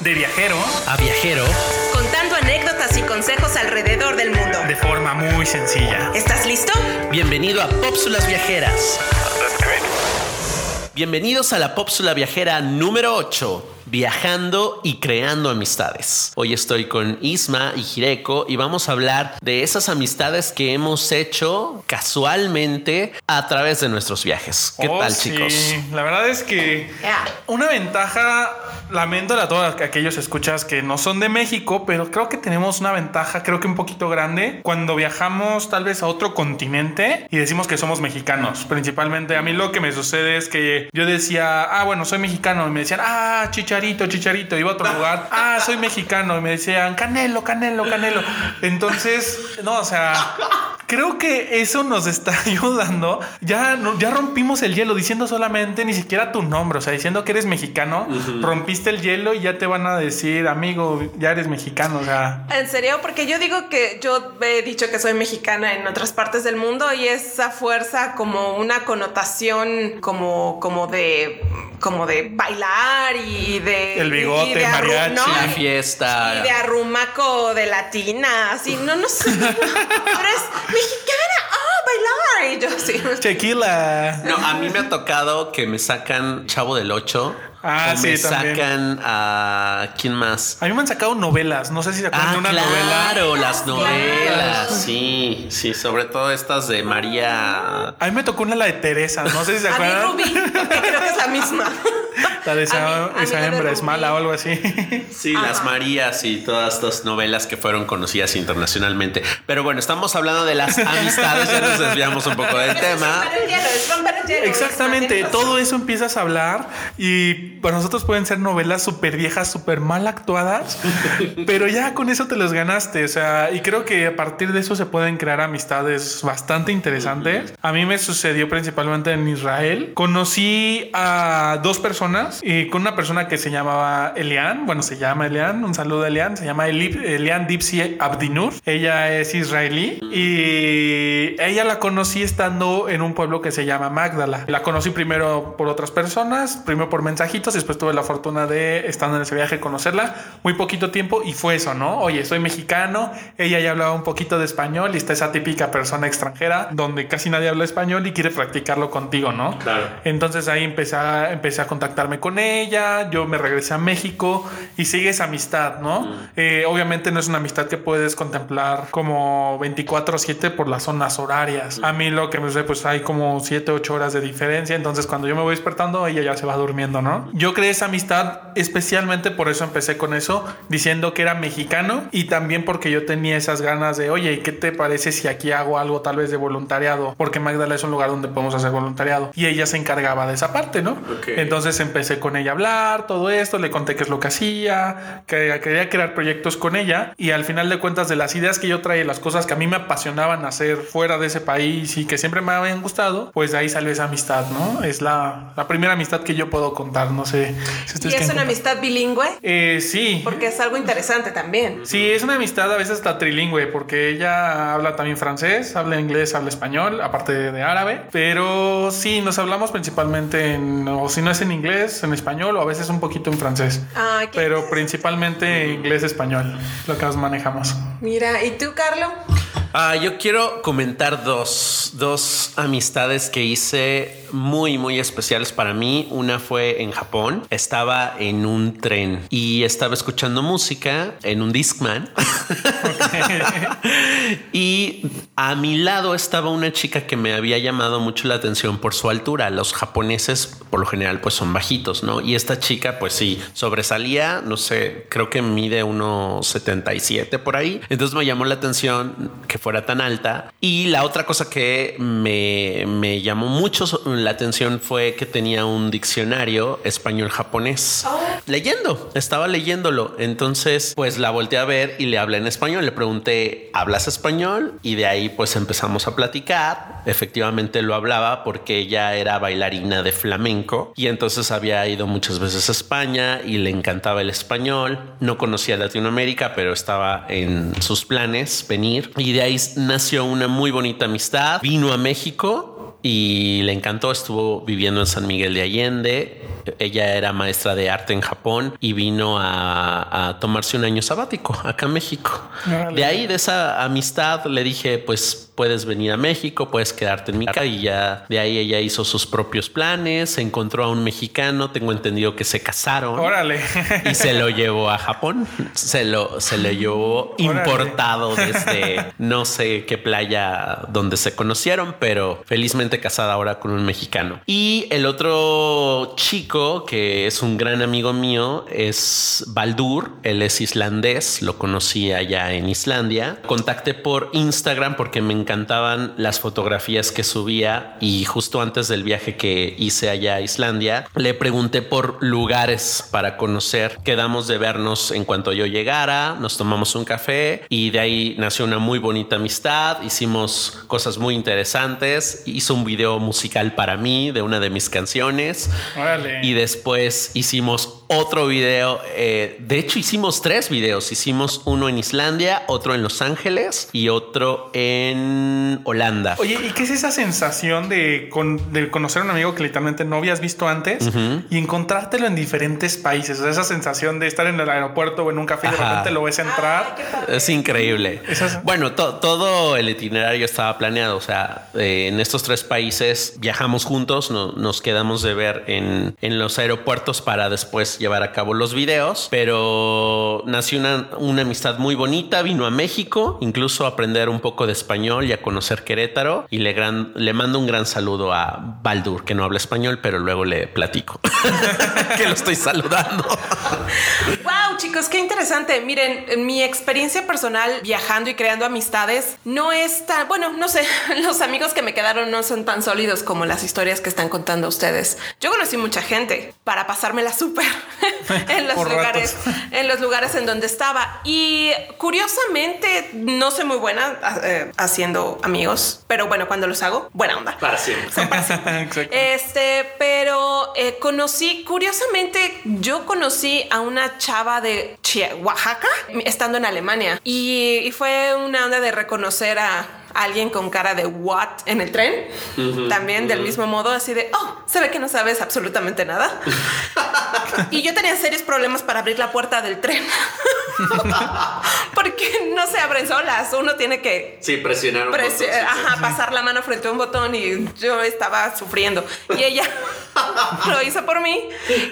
De viajero a viajero, contando anécdotas y consejos alrededor del mundo. de forma muy sencilla. ¿Estás listo? bienvenido a Pópsulas Viajeras. Bienvenidos a la Pópsula Viajera número 8, viajando y creando amistades. Hoy estoy con Isma y Jireko y vamos a hablar de esas amistades que hemos hecho casualmente a través de nuestros viajes. ¿Qué Oh, tal, sí. chicos? La verdad es que una ventaja, lamento a todos aquellos escuchas que no son de México, pero creo que tenemos una ventaja, creo que un poquito grande, cuando viajamos tal vez a otro continente y decimos que somos mexicanos. Principalmente a mí lo que me sucede es que yo decía, ah, bueno, soy mexicano, y me decían, ah, chicharito, chicharito, iba a otro lugar, ah, soy mexicano, y me decían, canelo, canelo, canelo. Entonces, no, o sea... Creo que eso nos está ayudando. Ya, ya rompimos el hielo diciendo solamente ni siquiera tu nombre, o sea, diciendo que eres mexicano, rompiste el hielo y ya te van a decir, amigo, ya eres mexicano, o sea. ¿En serio? Porque yo digo que yo he dicho que soy mexicana en otras partes del mundo y esa fuerza como una connotación como, como de como de bailar y de El bigote, y de mariachi. ¿no? La fiesta. y de arrumaco de latina, así, no, no sé. Pero es mexicana, ah, bailar. Y yo así. Tequila. No, a mí me ha tocado que me sacan Chavo del 8. Ah, o sí, me también. sacan a. ¿Quién más? A mí me han sacado novelas, no sé si se acuerdan Ah, de una claro, novela. las novelas. Sí, sí, sobre todo estas de María. A mí me tocó una la de Teresa, no sé si se A mí acuerdan. Rubí, porque creo que es la misma. La de esa, mí- esa hembra es mala o algo así. Sí, las Marías y todas estas novelas que fueron conocidas internacionalmente. Pero bueno, estamos hablando de las amistades, ya nos desviamos un poco del tema. Exactamente, todo eso empiezas a hablar y para nosotros pueden ser novelas súper viejas, súper mal actuadas, pero ya con eso te los ganaste, o sea, y creo que a partir de eso se pueden crear amistades bastante interesantes. A mí me sucedió principalmente en Israel. Conocí a dos personas y con una persona que se llamaba Elian, bueno, se llama Elian, un saludo a Elian, se llama Eli- Elian Dipsy Abdinur, ella es israelí y ella la conocí estando en un pueblo que se llama Magdala. La conocí primero por otras personas, primero por mensajitos, después tuve la fortuna de, estando en ese viaje, conocerla muy poquito tiempo y fue eso, ¿no? Oye, soy mexicano, ella ya hablaba un poquito de español y está esa típica persona extranjera donde casi nadie habla español y quiere practicarlo contigo, ¿no? Claro. Entonces ahí empecé a, empecé a contactarme con ella, yo me regresé a México y sigue esa amistad, ¿no? Eh, obviamente no es una amistad que puedes contemplar como 24/7 por las zonas horarias. A mí lo que me sé, pues hay como 7, 8 horas de diferencia, entonces cuando yo me voy despertando, ella ya se va durmiendo, ¿no? Yo creé esa amistad especialmente por eso empecé con eso, diciendo que era mexicano y también porque yo tenía esas ganas de, oye, ¿y ¿qué te parece si aquí hago algo tal vez de voluntariado? Porque Magdala es un lugar donde podemos hacer voluntariado y ella se encargaba de esa parte, ¿no? Ok. Entonces empecé con ella a hablar, todo esto, le conté qué es lo que hacía, que quería crear proyectos con ella y al final de cuentas de las ideas que yo traía, las cosas que a mí me apasionaban hacer fuera de ese país y que siempre me habían gustado, pues de ahí salió esa amistad, ¿no? Es la, la primera amistad que yo puedo contar, no sé si ¿Y es una amistad bilingüe? Eh, sí. Porque es algo interesante también. Sí, es una amistad a veces hasta trilingüe, porque ella habla también francés, habla inglés, habla español, aparte de, de árabe. Pero sí, nos hablamos principalmente en, o si no es en inglés, en español, o a veces un poquito en francés. Qué- Pero principalmente inglés-español, lo que nos manejamos. Mira, ¿y tú, Carlo? Ah, yo quiero comentar dos, dos amistades que hice muy, muy especiales para mí. Una fue en Japón. Estaba en un tren y estaba escuchando música en un Discman. y a mi lado estaba una chica que me había llamado mucho la atención por su altura. Los japoneses, por lo general, pues son bajitos, ¿no? Y esta chica, pues sí, sobresalía, no sé, creo que mide unos 77 por ahí. Entonces me llamó la atención que fuera tan alta. Y la otra cosa que me, me llamó mucho la atención fue que tenía un diccionario español-japonés. Leyendo, estaba leyéndolo. Entonces, pues la volteé a ver y le hablé en español. Le pregunté, ¿hablas español? Y de ahí pues empezamos a platicar. Efectivamente lo hablaba porque ella era bailarina de flamenco y entonces había ido muchas veces a España y le encantaba el español. No conocía Latinoamérica, pero estaba en sus planes venir. Y de ahí nació una muy bonita amistad. Vino a México y le encantó. Estuvo viviendo en San Miguel de Allende ella era maestra de arte en Japón y vino a, a tomarse un año sabático acá en México. De ahí, de esa amistad, le dije, pues puedes venir a México, puedes quedarte en mi casa y ya de ahí ella hizo sus propios planes, se encontró a un mexicano, tengo entendido que se casaron Órale. y se lo llevó a Japón. Se lo, se lo llevó Órale. importado desde no sé qué playa donde se conocieron, pero felizmente casada ahora con un mexicano. Y el otro chico que es un gran amigo mío es Baldur. Él es islandés, lo conocí allá en Islandia. Contacté por Instagram porque me encantaban las fotografías que subía y justo antes del viaje que hice allá a Islandia le pregunté por lugares para conocer. Quedamos de vernos en cuanto yo llegara, nos tomamos un café y de ahí nació una muy bonita amistad. Hicimos cosas muy interesantes. Hizo un video musical para mí de una de mis canciones Órale. y después hicimos otro video. eh, de hecho, hicimos tres videos. Hicimos uno en Islandia, otro en Los Ángeles y otro en Holanda. Oye, ¿y qué es esa sensación de, con- de conocer a un amigo que literalmente no habías visto antes y encontrártelo en diferentes países? O sea, esa sensación de estar en el aeropuerto o en un café y de repente lo ves entrar. Es increíble. Es- Bueno, to- todo el itinerario estaba planeado. O sea, eh, en estos tres países viajamos juntos, no- nos quedamos de ver en, en los aeropuertos para después llevar a cabo los videos. Pero nació una, una amistad muy bonita. Vino a México, incluso a aprender un poco de español y a conocer Querétaro. Y le, gran- le mando un gran saludo a Baldur, que no habla español, pero luego le platico que lo estoy saludando. Wow, chicos, qué interesante. Miren, en mi experiencia personal viajando y creando amistades no es tan, bueno, no sé, los amigos que me quedaron no son tan sólidos como las historias que están contando ustedes. Yo conocí mucha gente para pasármela súper en los Por lugares, ratos. en los lugares en donde estaba. Y curiosamente no soy muy buena eh, haciendo amigos, pero bueno, cuando los hago, buena onda. Para siempre. Son para siempre. Exacto. Este, pero eh, conocí, curiosamente, yo conocí a una chava de Oaxaca estando en Alemania y, y fue una onda de reconocer a alguien con cara de what en el tren. También del mismo modo, así de, oh, se ve que no sabes absolutamente nada. y yo tenía serios problemas para abrir la puerta del tren. Porque no se abren solas. Uno tiene que Sí, presionaron. Presi- ajá, pasar la mano frente a un botón y yo estaba sufriendo. Y ella lo hizo por mí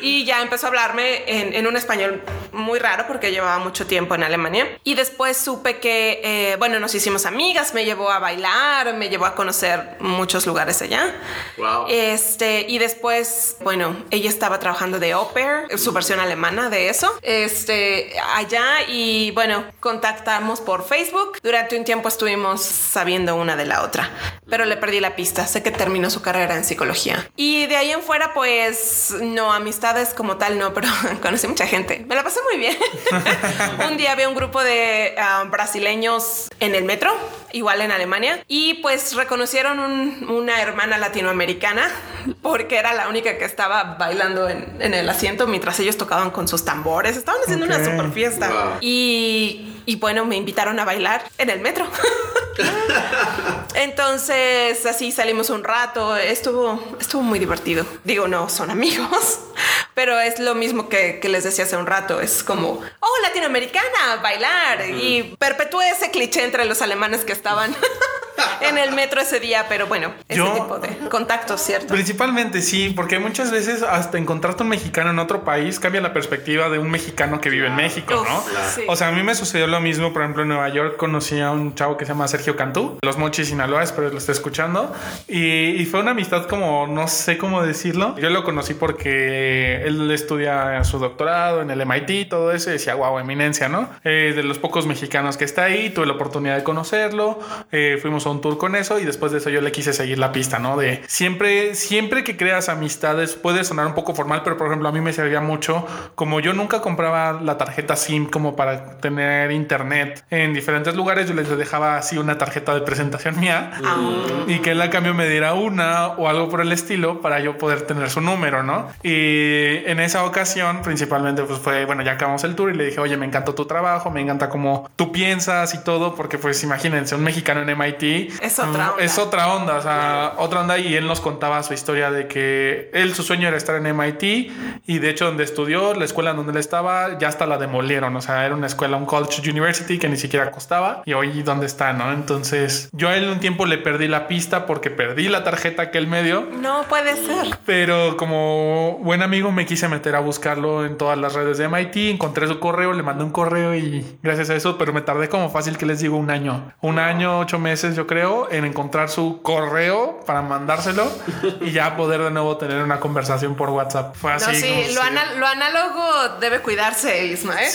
y ya empezó a hablarme en, en un español muy raro porque llevaba mucho tiempo en Alemania. Y después supe que, eh, bueno, nos hicimos amigas, me llevó a bailar, me llevó a conocer muchos lugares allá. Wow. Este, y después, bueno, ella estaba trabajando de au pair, su versión alemana de eso, este, allá y bueno, contactamos por Facebook. Durante un tiempo estuvimos sabiendo una de la otra, pero le perdí la pista. Sé que terminó su carrera en psicología. Y de ahí en fuera, pues, no, amistades como tal, no, pero conocí mucha gente. Me la pasé muy bien. un día había un grupo de ah, brasileños en el metro, igual en Alemania, y pues reconocieron un- una hermana latinoamericana porque era la única que estaba bailando en, en el asiento mientras ellos tocaban con sus tambores. Estaban haciendo una super fiesta. Wow. Y, y bueno, me invitaron a bailar en el metro. Entonces así salimos un rato. Estuvo, estuvo muy divertido. Digo, no son amigos, pero es lo mismo que, que les decía hace un rato. Es como, oh, latinoamericana, bailar. Y perpetué ese cliché entre los alemanes que estaban en el metro ese día. Pero bueno, ese Yo- tipo de contactos, ¿cierto? Principalmente sí, porque muchas veces hasta encontrarte un mexicano en otro país cambia la perspectiva de un mexicano que vive en México, Uf, ¿no? sí. O sea, a mí me sucedió lo mismo, por ejemplo, en Nueva York conocí a un chavo que se llama Sergio Cantú, Los Mochis Sinaloa, espero lo esté escuchando, y, y fue una amistad como, no sé cómo decirlo, yo lo conocí porque él estudia su doctorado en el MIT todo eso, y decía, wow, eminencia, ¿no? Eh, de los pocos mexicanos que está ahí, tuve la oportunidad de conocerlo, eh, fuimos a un tour con eso y después de eso yo le quise seguir la pista, ¿no? De siempre, siempre que creas amistades, puede sonar un poco formal, pero por ejemplo a mí me servía mucho, como yo nunca compraba la tarjeta SIM como para tener internet en diferentes lugares, yo les dejaba así una tarjeta de presentación mía y que él a cambio me diera una o algo por el estilo para yo poder tener su número, ¿no? Y en esa ocasión principalmente pues fue, bueno, ya acabamos el tour y le dije, oye, me encantó tu trabajo, me encanta cómo tú piensas y todo, porque pues imagínense, un mexicano en MIT Es otra onda. Es otra onda, o sea, otra onda. Y él nos contaba su historia de que él, su sueño era estar en MIT y de hecho donde estudió, la escuela donde él estaba, ya hasta la demolieron. O sea, era una escuela, un college university que ni siquiera costaba y hoy dónde está, ¿no? Entonces yo a él un tiempo le perdí la pista porque perdí la tarjeta que él me dio. No puede ser. Pero como buen amigo me quise meter a buscarlo en todas las redes de MIT, encontré su correo, le mandé un correo y gracias a eso, pero me tardé como fácil que les digo un año, un año, ocho meses yo creo, en encontrar su correo para mandárselo y ya poder de nuevo tener una conversación por WhatsApp. Fue así. No, sí, lo, ana- lo análogo debe cuidarse, Isma, ¿eh?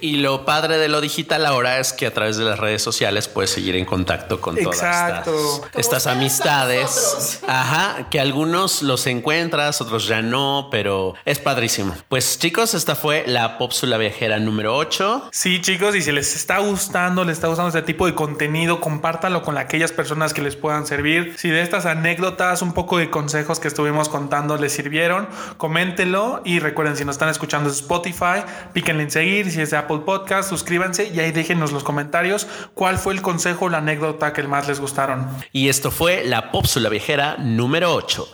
Sí. Y lo padre de lo digital ahora es que a través de las redes sociales puedes seguir en contacto con todas Exacto. estas, estas amistades. Ajá, que algunos los encuentras, otros ya no, pero es padrísimo. Pues chicos, esta fue la Pópsula Viajera número 8. Sí, chicos, y si les está gustando, les está gustando este tipo de contenido, compártanlo con aquellas personas que les puedan servir. Si de estas anécdotas, un poco de consejos que estuvimos contando les sirvieron, coméntenlo y recuerden, si nos están escuchando Spotify, píquenle en seguir, si es de Apple Podcast, suscríbanse y ahí déjenos los comentarios cuál fue el consejo o la anécdota que más les gustaron. Y esto fue la Pópsula Viajera número 8.